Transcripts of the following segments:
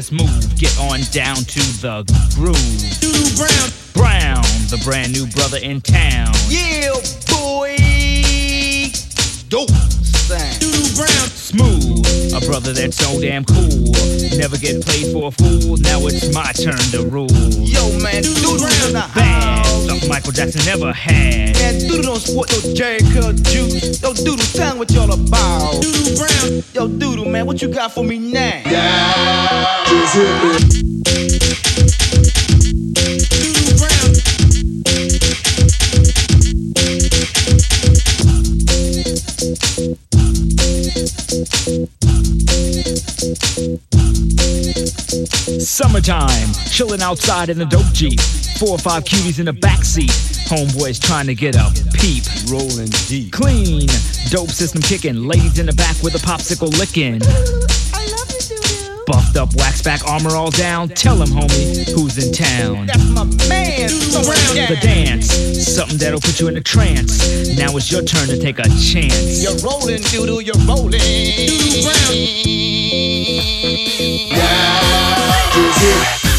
Just move. Get on down to the groove. Doodoo Brown. Brown, the brand new brother in town. Yeah, boy. Dope thing. Doodoo Brown. Smooth, a brother that's so damn cool. Never get played for a fool. Now it's my turn to rule. Yo, man, Doodoo Brown Bad, Michael Jackson never had. Man, doodle don't sport no Jheri Curl juice. Yo, doodle, tell me what y'all about. Doodle Brown. Yo, doodle, man, what you got for me now? Doodoo Summertime, chilling outside in the dope Jeep. Four or five cuties in the backseat. Homeboys trying to get a peep. Rolling deep. Clean, dope system kicking. Ladies in the back with a popsicle licking. Buffed up, wax back, armor all down. Tell him, homie, who's in town. That's my man. Surround The dance, something that'll put you in a trance. Now it's your turn to take a chance. You're rolling, Doodoo, you're rolling. Doodoo Brown.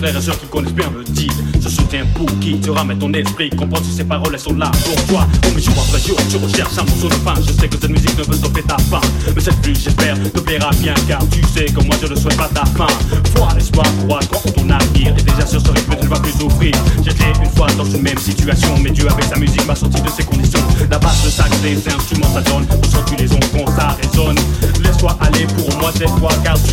Frères et sœurs qui connaissent bien le deal. Je soutiens pour qui te ramène ton esprit, comprends si ces paroles elles sont là pour toi. Oh mais jour après jour, tu recherches un morceau de pain. Je sais que cette musique ne peut stopper ta faim, mais cette pluie j'espère te plaira bien car tu sais que moi je ne souhaite pas ta fin. Foi, l'espoir, crois, crois ton avenir et déjà sur ce rythme tu ne vas plus souffrir. J'étais une fois dans une même situation, mais Dieu avec sa musique m'a sorti de ces conditions. La basse, le sax, les instruments ça donne, ressens-tu les ondes quand ça résonne. Laisse-toi aller pour moi cette fois car sur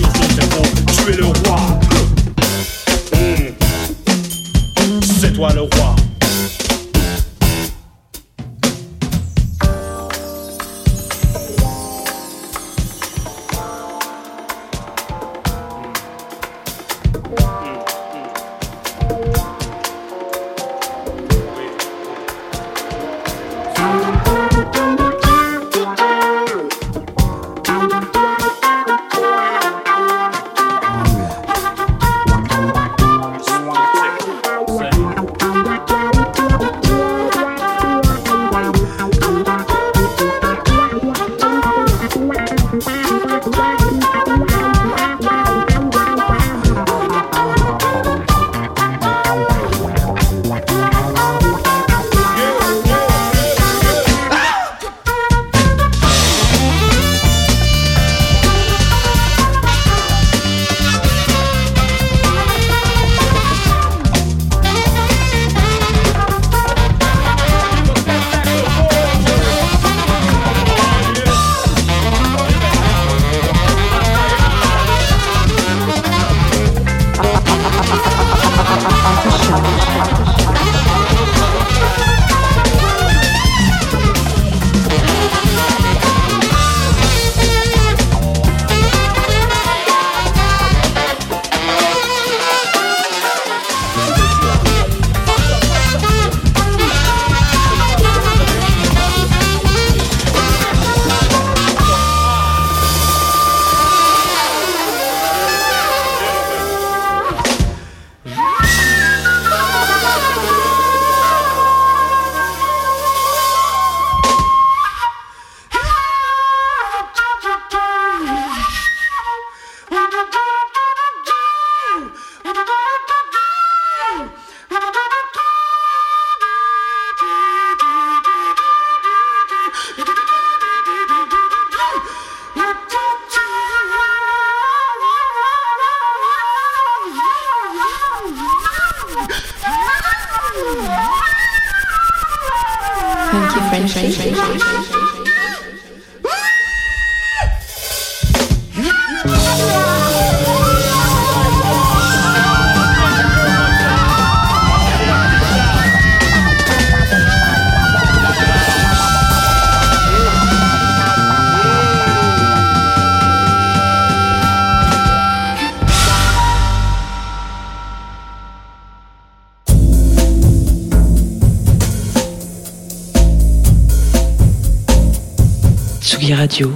Radio.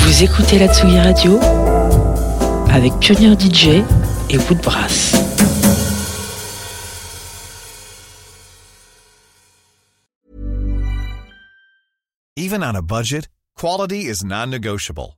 Vous écoutez la Tsugi Radio avec Pionnier DJ et Woodbrass. Even on a budget, quality is non-negotiable.